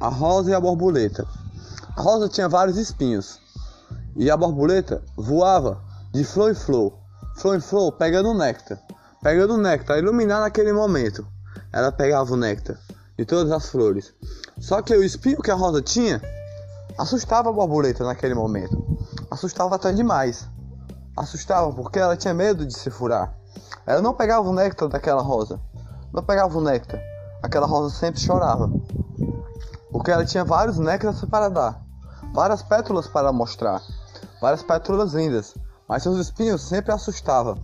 a rosa e a borboleta. A rosa tinha vários espinhos e a borboleta voava de flor em flor, flor em flor, pegando néctar, pegando néctar, iluminar naquele momento. Ela pegava o néctar de todas as flores. Só que o espinho que a rosa tinha assustava a borboleta naquele momento. Assustava até demais. Assustava porque ela tinha medo de se furar. Ela não pegava o néctar daquela rosa. Não pegava o néctar. Aquela rosa sempre chorava. Porque ela tinha vários néctares para dar. Várias pétalas para mostrar. Várias pétalas lindas. Mas seus espinhos sempre assustavam.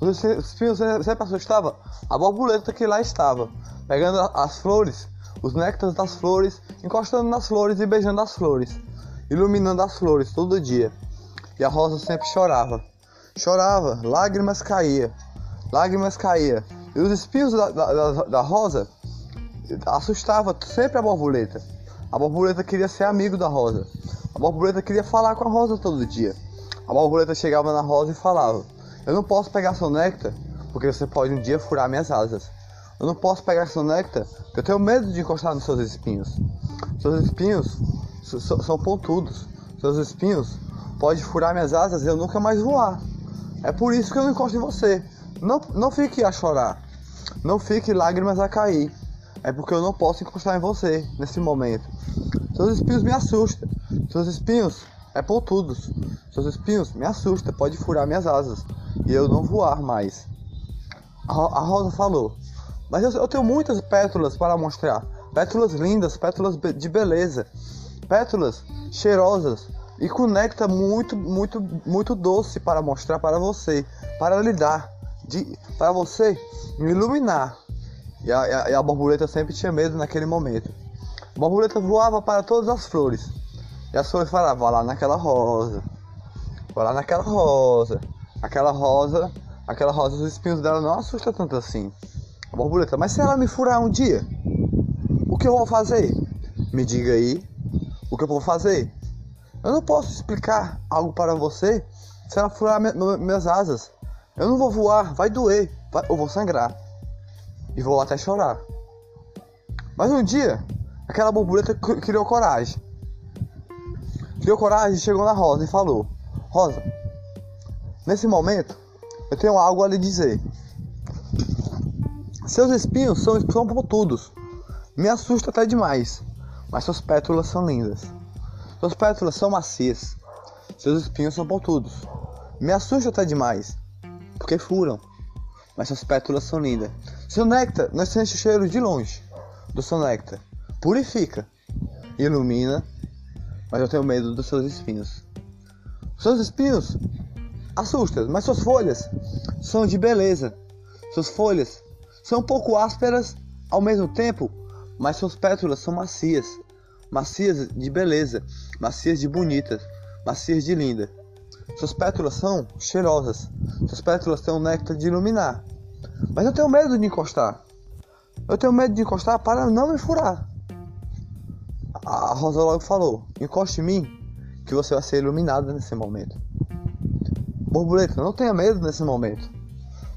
Os espinhos sempre assustavam a borboleta que lá estava. Pegando as flores, os néctares das flores, encostando nas flores e beijando as flores. Iluminando as flores todo dia. E a rosa sempre chorava. Chorava, lágrimas caíam. Lágrimas caíam. E os espinhos da, da, da rosa assustava sempre a borboleta. A borboleta queria ser amigo da rosa. A borboleta queria falar com a rosa todo dia. A borboleta chegava na rosa e falava: Eu não posso pegar seu néctar, porque você pode um dia furar minhas asas. Eu não posso pegar seu néctar, porque eu tenho medo de encostar nos seus espinhos. Seus espinhos são pontudos. Seus espinhos podem furar minhas asas e eu nunca mais voar. É por isso que eu não encosto em você. Não, não fique a chorar. Não fique lágrimas a cair. É porque eu não posso encostar em você nesse momento. Seus espinhos me assustam. Seus espinhos é pontudos. Seus espinhos me assustam. Pode furar minhas asas. E eu não voar mais. A, Rosa falou. Mas eu, eu tenho muitas pétalas para mostrar. Pétalas lindas, pétalas de beleza. Pétalas cheirosas e com néctar muito, muito, muito doce para mostrar para você, para lhe dar, de, para você me iluminar. E a, e, a, borboleta sempre tinha medo naquele momento. A borboleta voava para todas as flores. E as flores falavam, vá lá naquela rosa. Vá lá naquela rosa. Aquela rosa, aquela rosa, os espinhos dela não assustam tanto assim. A borboleta, mas se ela me furar um dia, o que eu vou fazer? Me diga aí o que eu vou fazer. Eu não posso explicar algo para você se ela furar minhas asas. Eu não vou voar, vai doer, vai, eu vou sangrar. E vou até chorar. Mas um dia, aquela borboleta criou coragem. Criou coragem, chegou na Rosa e falou: Rosa, nesse momento, eu tenho algo a lhe dizer. Seus espinhos são, são pontudos. Me assusta até demais. Mas suas pétalas são lindas. Suas pétalas são macias. Seus espinhos são pontudos. Me assusta até demais, porque furam. Mas suas pétalas são lindas. Seu néctar não sente o cheiro de longe do seu néctar. Purifica, ilumina, mas eu tenho medo dos seus espinhos. Seus espinhos assustam, mas suas folhas são de beleza. Suas folhas são um pouco ásperas ao mesmo tempo, mas suas pétalas são macias macias de beleza, macias de bonitas, macias de linda. Suas pétalas são cheirosas, suas pétalas têm um néctar de iluminar. Mas eu tenho medo de encostar. Eu tenho medo de encostar para não me furar. A Rosa logo falou: encoste em mim, que você vai ser iluminada nesse momento. Borboleta, não tenha medo nesse momento.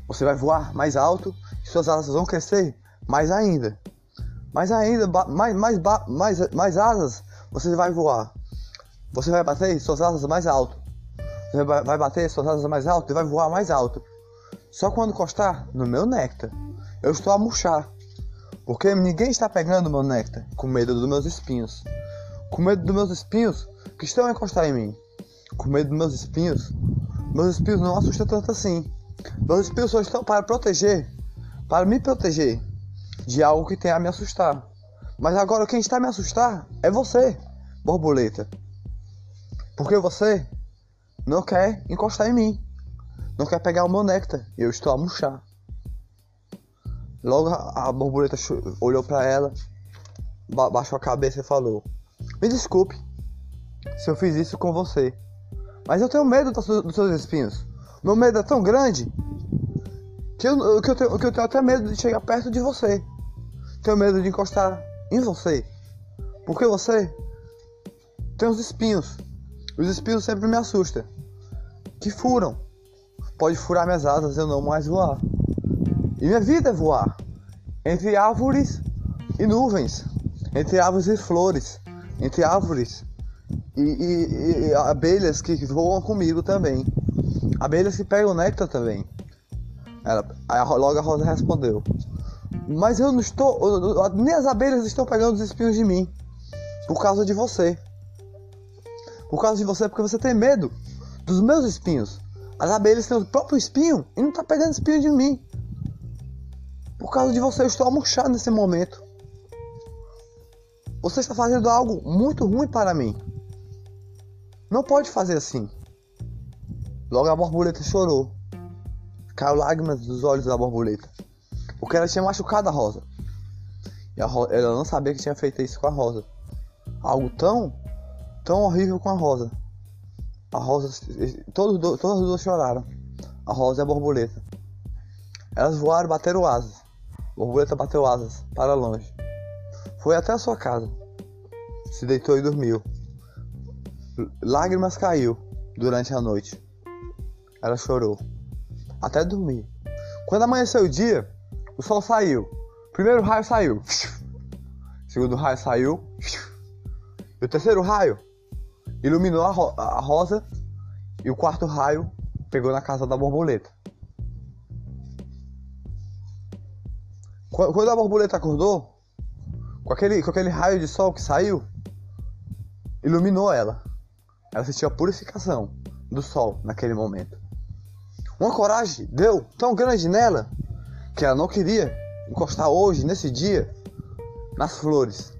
Você vai voar mais alto e suas asas vão crescer mais ainda. Mais ainda, mais, mais, mais, mais asas, você vai voar. Você vai bater suas asas mais alto. Você vai bater suas asas mais alto e vai voar mais alto. Só quando encostar no meu néctar, eu estou a murchar. Porque ninguém está pegando meu néctar com medo dos meus espinhos. Com medo dos meus espinhos que estão a encostar em mim. Com medo dos meus espinhos. Meus espinhos não assustam tanto assim. Meus espinhos só estão para proteger. Para me proteger de algo que tem a me assustar. Mas agora quem está a me assustar é você, borboleta. Porque você não quer encostar em mim. Não quer pegar o meu néctar. E eu estou a murchar. Logo a borboleta olhou para ela, baixou a cabeça e falou: Me desculpe se eu fiz isso com você. Mas eu tenho medo dos seus espinhos. Meu medo é tão grande que eu, que eu, tenho, que eu tenho até medo de chegar perto de você. Tenho medo de encostar em você. Porque você tem os espinhos. Os espinhos sempre me assustam. Que furam. Pode furar minhas asas eu não mais voar. E minha vida é voar. Entre árvores e nuvens. entre árvores e flores, entre árvores e, e, e abelhas que voam comigo também, abelhas que pegam néctar também. Ela, logo a Rosa respondeu: Mas eu não estou, nem as abelhas estão pegando os espinhos de mim, por causa de você. Por causa de você, porque você tem medo dos meus espinhos. As abelhas têm o próprio espinho e não está pegando espinho de mim. Por causa de você, eu estou murchado nesse momento. Você está fazendo algo muito ruim para mim. Não pode fazer assim. Logo a borboleta chorou. Caiu lágrimas dos olhos da borboleta. Porque ela tinha machucado a rosa. E a rosa, ela não sabia que tinha feito isso com a rosa. Algo tão, tão horrível com a rosa. A rosa, todos, todas as duas choraram. A rosa e a borboleta. Elas voaram e bateram asas. A borboleta bateu asas para longe. Foi até a sua casa. Se deitou e dormiu. Lágrimas caiu durante a noite. Ela chorou. Até dormir. Quando amanheceu o dia, o sol saiu. Primeiro raio saiu. Segundo raio saiu. E o terceiro raio iluminou a, ro a rosa. E o quarto raio pegou na casa da borboleta. Quando a borboleta acordou, com aquele, com aquele raio de sol que saiu, iluminou ela. Ela sentiu a purificação do sol naquele momento. Uma coragem deu tão grande nela que ela não queria encostar hoje, nesse dia, nas flores.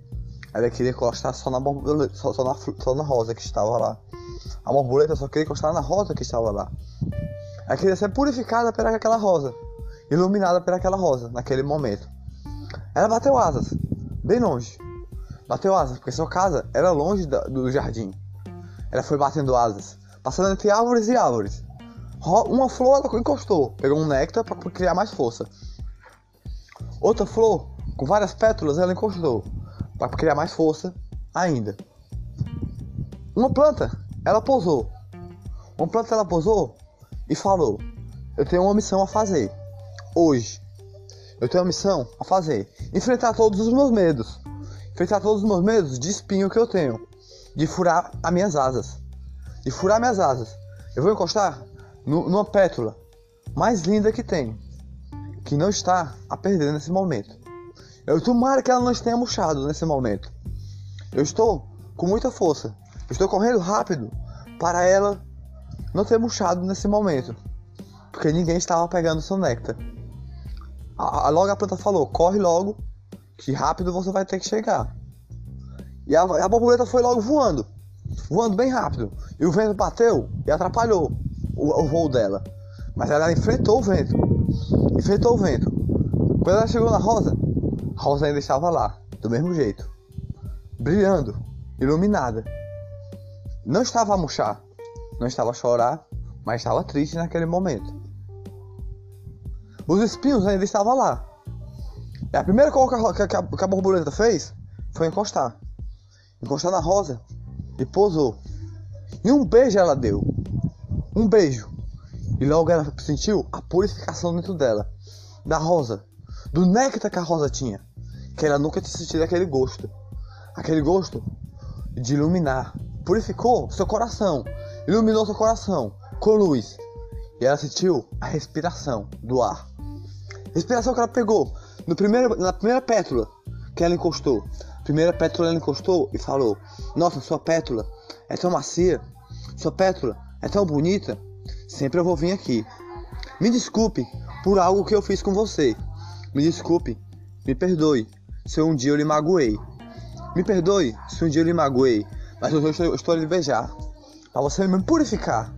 Ela queria encostar só na, borboleta, só, só, na, só na rosa que estava lá. A borboleta só queria encostar na rosa que estava lá. Ela queria ser purificada por aquela rosa iluminada por aquela rosa naquele momento. Ela bateu asas, bem longe. Bateu asas, porque sua casa era longe do jardim. Ela foi batendo asas, passando entre árvores e árvores. Uma flor ela encostou, pegou um néctar para criar mais força. Outra flor, com várias pétalas, ela encostou para criar mais força ainda. Uma planta, ela pousou. Uma planta ela pousou e falou: Eu tenho uma missão a fazer hoje. Eu tenho a missão a fazer: enfrentar todos os meus medos. Enfrentar todos os meus medos de espinho que eu tenho. De furar as minhas asas. De furar minhas asas. Eu vou encostar no, numa pétula mais linda que tem. Que não está a perder nesse momento. Eu tomara que ela não esteja murchado nesse momento. Eu estou com muita força. Eu estou correndo rápido para ela não ter murchado nesse momento. Porque ninguém estava pegando seu néctar. A, a, logo a planta falou: corre logo, que rápido você vai ter que chegar. E a, a borboleta foi logo voando, voando bem rápido. E o vento bateu e atrapalhou o, o voo dela. Mas ela enfrentou o vento, enfrentou o vento. Quando ela chegou na rosa, rosa ainda estava lá, do mesmo jeito, brilhando, iluminada. Não estava a murchar, não estava a chorar, mas estava triste naquele momento. Os espinhos ainda estavam lá. E a primeira coisa que, a borboleta fez foi encostar. Encostar na rosa e pousou. E um beijo ela deu. Um beijo. E logo ela sentiu a purificação dentro dela. Da rosa. Do néctar que a rosa tinha. Que ela nunca tinha sentido aquele gosto. Aquele gosto de iluminar. Purificou seu coração. Iluminou seu coração com luz. E ela sentiu a respiração do ar. Respiração que ela pegou no primeiro, na primeira pétula que ela encostou. Primeira pétula ela encostou e falou: Nossa, sua pétula é tão macia, sua pétula é tão bonita. Sempre eu vou vir aqui. Me desculpe por algo que eu fiz com você. Me desculpe, me perdoe se um dia eu lhe magoei. Me perdoe se um dia eu lhe magoei, mas hoje eu estou, estou a lhe beijar para você me purificar.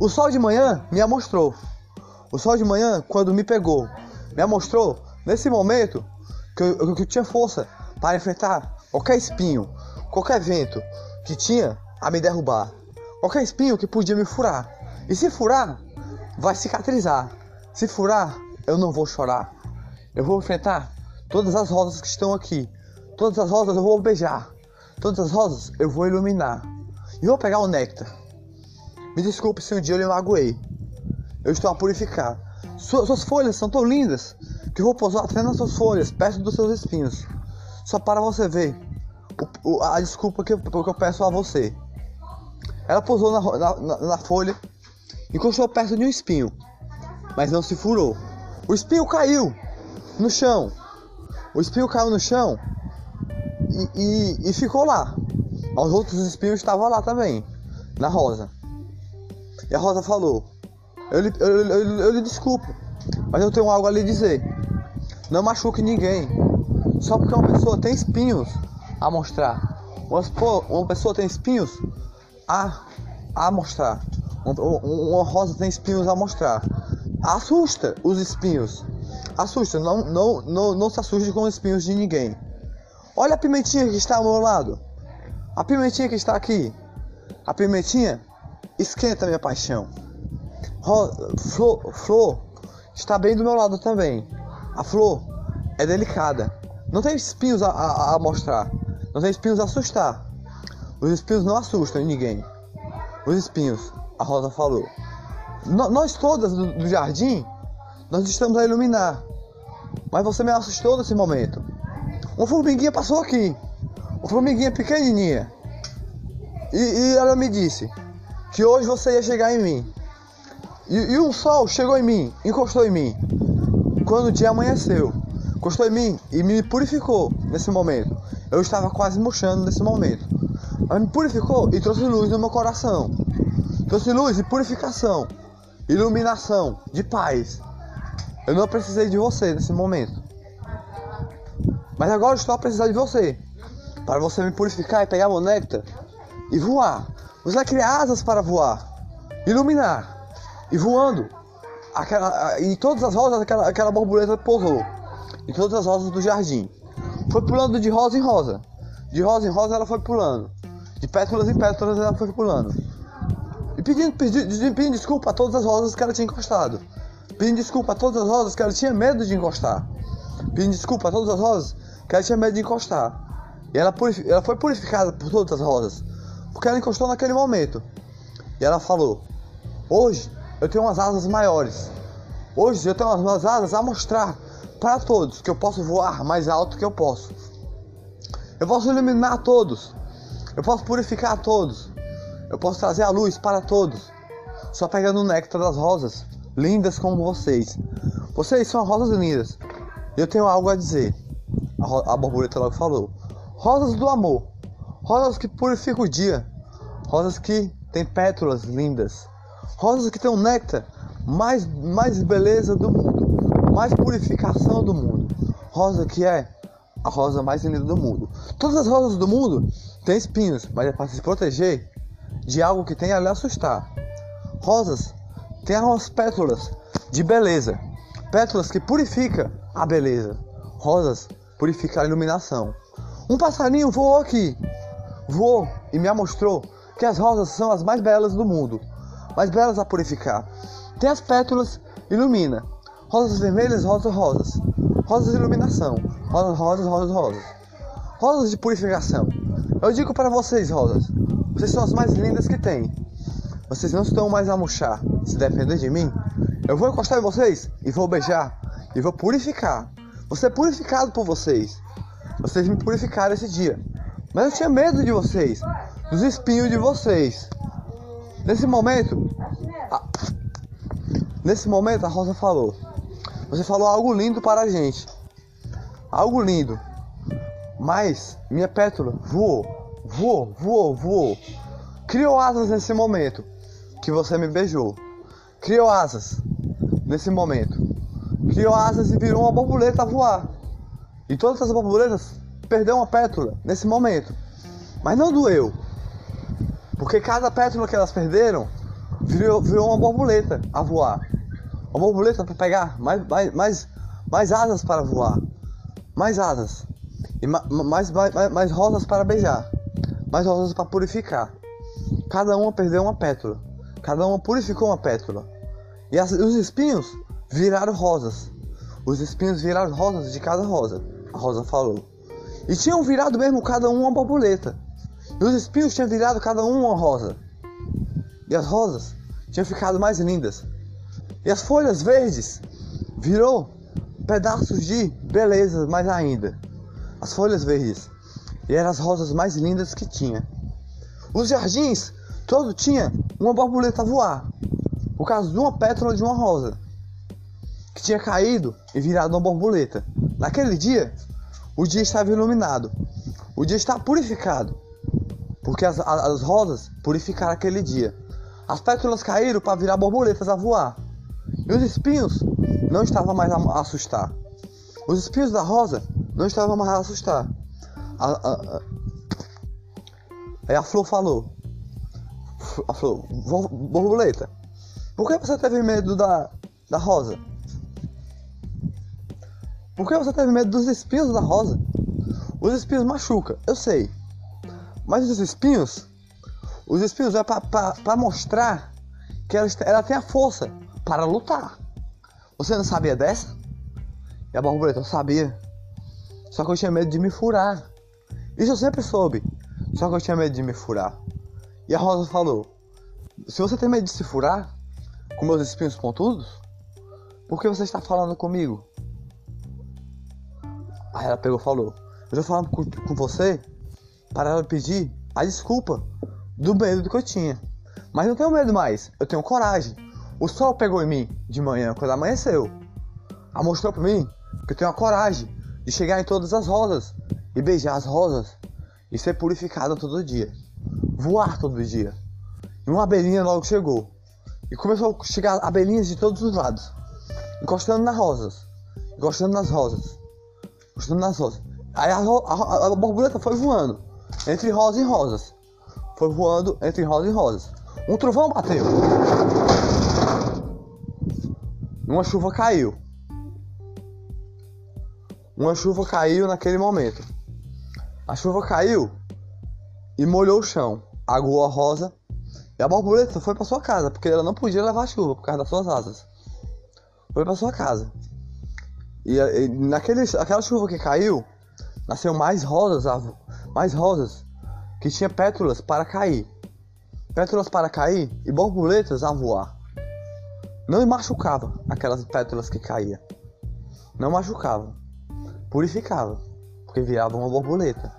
O sol de manhã me mostrou o sol de manhã, quando me pegou, me mostrou nesse momento que eu, que eu tinha força para enfrentar qualquer espinho, qualquer vento que tinha a me derrubar, qualquer espinho que podia me furar. E se furar, vai cicatrizar. Se furar, eu não vou chorar. Eu vou enfrentar todas as rosas que estão aqui. Todas as rosas eu vou beijar. Todas as rosas eu vou iluminar. E vou pegar o néctar. Me desculpe se um dia eu lhe magoei. Eu estou a purificar. Suas, suas folhas são tão lindas que eu vou pousar até nas suas folhas, perto dos seus espinhos. Só para você ver o, o, a desculpa que eu, que eu peço a você. Ela pousou na, na, na folha, encostou perto de um espinho, mas não se furou. O espinho caiu no chão. O espinho caiu no chão e, e, e ficou lá. Os outros espinhos estavam lá também, na rosa. E a rosa falou: Eu lhe, eu, eu, eu, lhe desculpo, mas eu tenho algo a lhe dizer. Não machuque ninguém. Só porque uma pessoa tem espinhos a mostrar. Uma, uma pessoa tem espinhos a, a mostrar. Uma, uma rosa tem espinhos a mostrar. Assusta os espinhos. Assusta, não, não, não, não se assuste com os espinhos de ninguém. Olha a pimentinha que está ao meu lado. A pimentinha que está aqui. A pimentinha esquenta minha paixão. Ro flor, flor está bem do meu lado também. A flor é delicada. Não tem espinhos a, a, a mostrar. Não tem espinhos a assustar. Os espinhos não assustam ninguém. Os espinhos, a Rosa falou. No, nós todas do, do, jardim, nós estamos a iluminar. Mas você me assustou nesse momento. Uma formiguinha passou aqui. Uma formiguinha pequenininha. E, e ela me disse que hoje você ia chegar em mim. E, e um sol chegou em mim, encostou em mim. Quando o dia amanheceu, encostou em mim e me purificou nesse momento. Eu estava quase murchando nesse momento. Ela me purificou e trouxe luz no meu coração. Trouxe luz e purificação, iluminação, de paz. Eu não precisei de você nesse momento. Mas agora estou a precisar de você. Para você me purificar e pegar meu néctar e voar. Você vai criar asas para voar, iluminar e voando. Aquela, e todas as rosas aquela, aquela borboleta pousou. E todas as rosas do jardim. Foi pulando de rosa em rosa. De rosa em rosa ela foi pulando. De pétalas em pétalas ela foi pulando. E pedindo, pedindo, pedindo desculpa a todas as rosas que ela tinha encostado. Pedindo desculpa a todas as rosas que ela tinha medo de encostar. Pedindo desculpa a todas as rosas que ela tinha medo de encostar. E ela, ela foi purificada por todas as rosas. Porque ela encostou naquele momento. E ela falou: Hoje eu tenho umas asas maiores. Hoje eu tenho umas asas a mostrar para todos que eu posso voar mais alto que eu posso. Eu posso iluminar todos. Eu posso purificar todos. Eu posso trazer a luz para todos. Só pegando o néctar das rosas, lindas como vocês. Vocês são rosas lindas. Eu tenho algo a dizer. A, a borboleta logo falou. Rosas do amor. Rosas que purificam o dia. Rosas que têm pétalas lindas. Rosas que têm um néctar mais, mais beleza do mundo mais purificação do mundo. Rosa que é a rosa mais linda do mundo. Todas as rosas do mundo têm espinhos, mas é para se proteger de algo que tenha a lhe assustar. Rosas têm umas pétalas de beleza, pétalas que purificam a beleza. Rosas purificam a iluminação. Um passarinho voou aqui, voou e me mostrou que as rosas são as mais belas do mundo, mais belas a purificar. Tem as pétalas, ilumina, Rosas vermelhas, rosas rosas. Rosas de iluminação. Rosas, rosas, rosas, rosas. Rosas de purificação. Eu digo para vocês, rosas, vocês são as mais lindas que tem. Vocês não estão mais a murchar. Se depender de mim, eu vou encostar em vocês e vou beijar e vou purificar. Você é purificado por vocês. Vocês me purificaram esse dia. Mas eu tinha medo de vocês, dos espinhos de vocês. Nesse momento, a... nesse momento a Rosa falou: você falou algo lindo para a gente. Algo lindo. Mas minha pétala voou, voou, voou, voou. Criou asas nesse momento que você me beijou. Criou asas nesse momento. Criou asas e virou uma borboleta a voar. E todas as borboletas perderam uma pétala nesse momento. Mas não doeu. Porque cada pétala que elas perderam virou, virou uma borboleta a voar. Uma borboleta para pegar mais, mais, mais, mais asas para voar. Mais asas. E ma, mais, mais, mais rosas para beijar. Mais rosas para purificar. Cada uma perdeu uma pétala. Cada uma purificou uma pétala. E as, os espinhos viraram rosas. Os espinhos viraram rosas de cada rosa. A rosa falou. E tinham virado mesmo cada um uma borboleta. E os espinhos tinham virado cada um uma rosa. E as rosas tinham ficado mais lindas. E as folhas verdes virou pedaços de beleza mais ainda. as folhas verdes, e eram as rosas mais lindas que tinha. Os jardins, todo tinha uma borboleta a voar, por causa de uma pétala de uma rosa, que tinha caído e virado uma borboleta. Naquele dia, o dia estava iluminado, o dia estava purificado, porque as, as rosas purificaram aquele dia. As pétalas caíram para virar borboletas a voar. E os espinhos não estavam mais a assustar. Os espinhos da rosa não estavam mais a assustar. A, a, a... Aí a flor falou: A flor, borboleta, por que você teve medo da, da rosa? Por que você teve medo dos espinhos da rosa? Os espinhos machucam, eu sei. Mas os espinhos, os espinhos é para mostrar que ela, ela tem a força para lutar. Você não sabia dessa? E a borboleta, eu sabia. Só que eu tinha medo de me furar. Isso eu sempre soube. Só que eu tinha medo de me furar. E a Rosa falou: Se você tem medo de se furar, com meus espinhos pontudos, por que você está falando comigo? Aí ela pegou e falou: Eu estou falando com, com você para ela pedir a desculpa do medo que eu tinha. Mas não tenho medo mais, eu tenho coragem. O sol pegou em mim de manhã, quando amanheceu. Ela mostrou para mim que eu tenho a coragem de chegar em todas as rosas e beijar as rosas e ser purificada todo dia, voar todo dia. E uma abelhinha logo chegou e começou a chegar abelhinhas de todos os lados, encostando nas rosas, encostando nas rosas, encostando nas rosas. Aí a, a, a borboleta foi voando entre rosas e rosas, foi voando entre rosas e rosas. Um trovão bateu, uma chuva caiu. Uma chuva caiu naquele momento. A chuva caiu e molhou o chão, a rosa e a borboleta foi para sua casa, porque ela não podia levar chuva por causa das suas asas. Foi para sua casa. E, e naquele, aquela chuva que caiu, nasceu mais rosas, mais rosas que tinha pétalas para cair. Pétalas para cair e borboletas a voar. Não machucava aquelas pétalas que caía. Não machucava purificava, porque virava uma borboleta.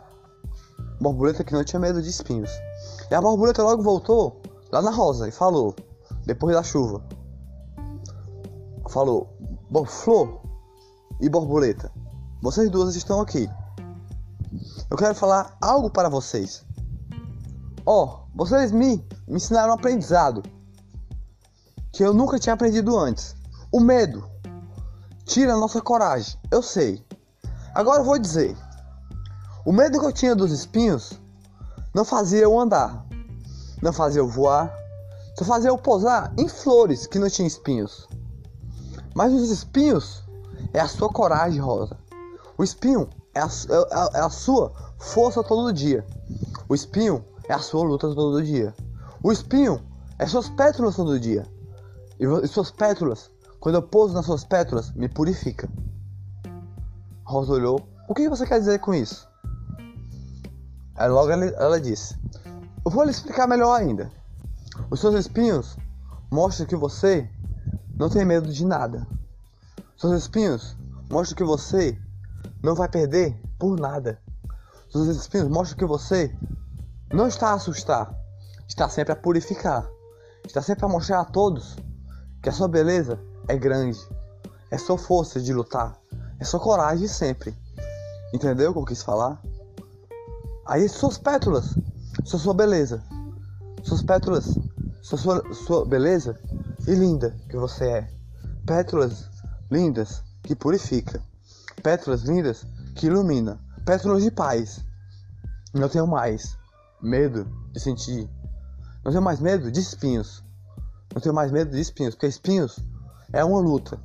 Borboleta que não tinha medo de espinhos. E a borboleta logo voltou lá na rosa e falou, depois da chuva: Falou, flor e borboleta, vocês duas estão aqui. Eu quero falar algo para vocês. Ó, oh, vocês me, me ensinaram um aprendizado que eu nunca tinha aprendido antes. O medo tira a nossa coragem, eu sei. Agora eu vou dizer: o medo que eu tinha dos espinhos não fazia eu andar, não fazia eu voar, só fazia eu pousar em flores que não tinham espinhos. Mas os espinhos é a sua coragem, Rosa. O espinho é a, é, é a sua força todo dia. O espinho é a sua luta todo dia. O espinho é suas pétalas todo dia. E suas pétalas, quando eu pouso nas suas pétalas, me purifica. Rosa olhou. O que você quer dizer com isso? Aí logo ela, ela disse: Eu vou lhe explicar melhor ainda. Os seus espinhos mostram que você não tem medo de nada. Seus espinhos mostram que você não vai perder por nada. Seus espinhos mostram que você não está a assustar, está sempre a purificar, está sempre a mostrar a todos que a sua beleza é grande, é sua força de lutar, é sua coragem sempre. Entendeu o que eu quis falar? Aí suas pétalas, sua sua beleza. Suas pétalas, sua, sua, sua beleza e linda que você é. Pétalas lindas que purifica. Pétalas lindas que ilumina. Pétalas de paz. Não tenho mais medo de sentir. Não tenho mais medo de espinhos. Não tenho mais medo de espinhos, porque espinhos é uma luta.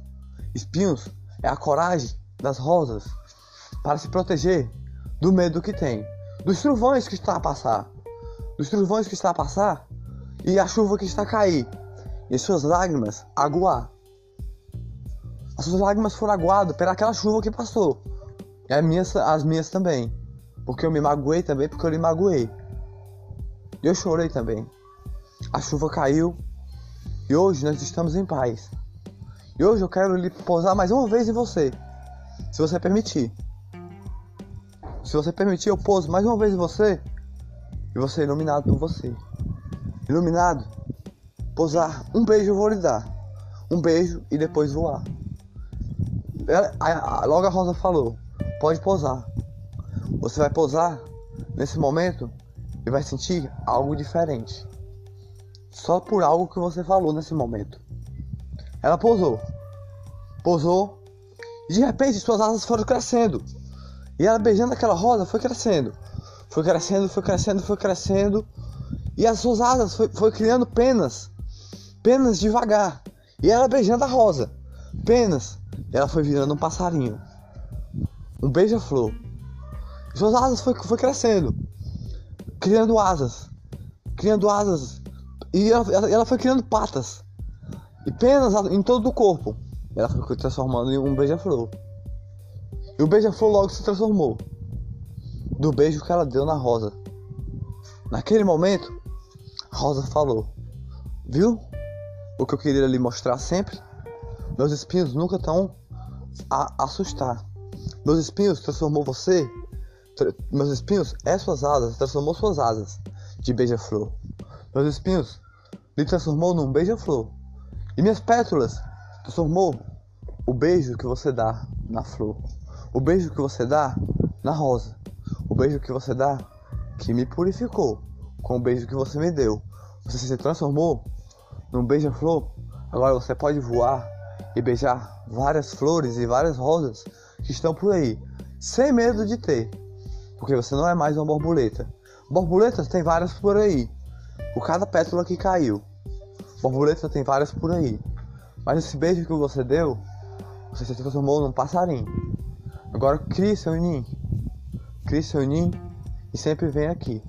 Espinhos é a coragem das rosas para se proteger do medo que tem, dos trovões que está a passar, dos trovões que está a passar e a chuva que está a cair, e suas lágrimas aguar. As suas lágrimas foram aguadas pelaquela chuva que passou, e as minhas, as minhas também, porque eu me magoei também, porque eu lhe magoei. E eu chorei também. A chuva caiu e hoje nós estamos em paz. E hoje eu quero lhe pousar mais uma vez em você se você permitir. Se você permitir, eu pouso mais uma vez em você e você é iluminado por você. Iluminado, pousar, um beijo eu vou lhe dar. Um beijo e depois voar. Ela, a, a, logo a Rosa falou: pode pousar. Você vai pousar nesse momento e vai sentir algo diferente. Só por algo que você falou nesse momento. Ela pousou. Pousou. E de repente suas asas foram crescendo. E ela beijando aquela rosa foi crescendo. Foi crescendo, foi crescendo, foi crescendo. E as suas asas foi, foi criando penas. Penas devagar. E ela beijando a rosa. Penas. E ela foi virando um passarinho. Um beija-flor. Suas asas foi, foi crescendo. Criando asas. Criando asas. E ela, ela foi criando patas. E penas em todo o corpo. Ela foi transformando em um beija-flor. E o beija-flor logo se transformou. Do beijo que ela deu na rosa. Naquele momento, rosa falou: Viu? O que eu queria lhe mostrar sempre? Meus espinhos nunca estão a assustar. Meus espinhos transformou você. Meus espinhos é suas asas, transformou suas asas de beija-flor. Meus espinhos lhe transformou num beija-flor. E minhas pétalas transformou o beijo que você dá na flor. O beijo que você dá na rosa. O beijo que você dá que me purificou com o beijo que você me deu. Você se transformou num beija-flor. Agora você pode voar e beijar várias flores e várias rosas que estão por aí, sem medo de ter, porque você não é mais uma borboleta. Borboletas tem várias por aí, por cada pétala que caiu. Borboleta tem várias por aí. Mas esse beijo que você deu, você se transformou num passarinho. Agora crie seu ninho. Crie seu ninho e sempre vem aqui.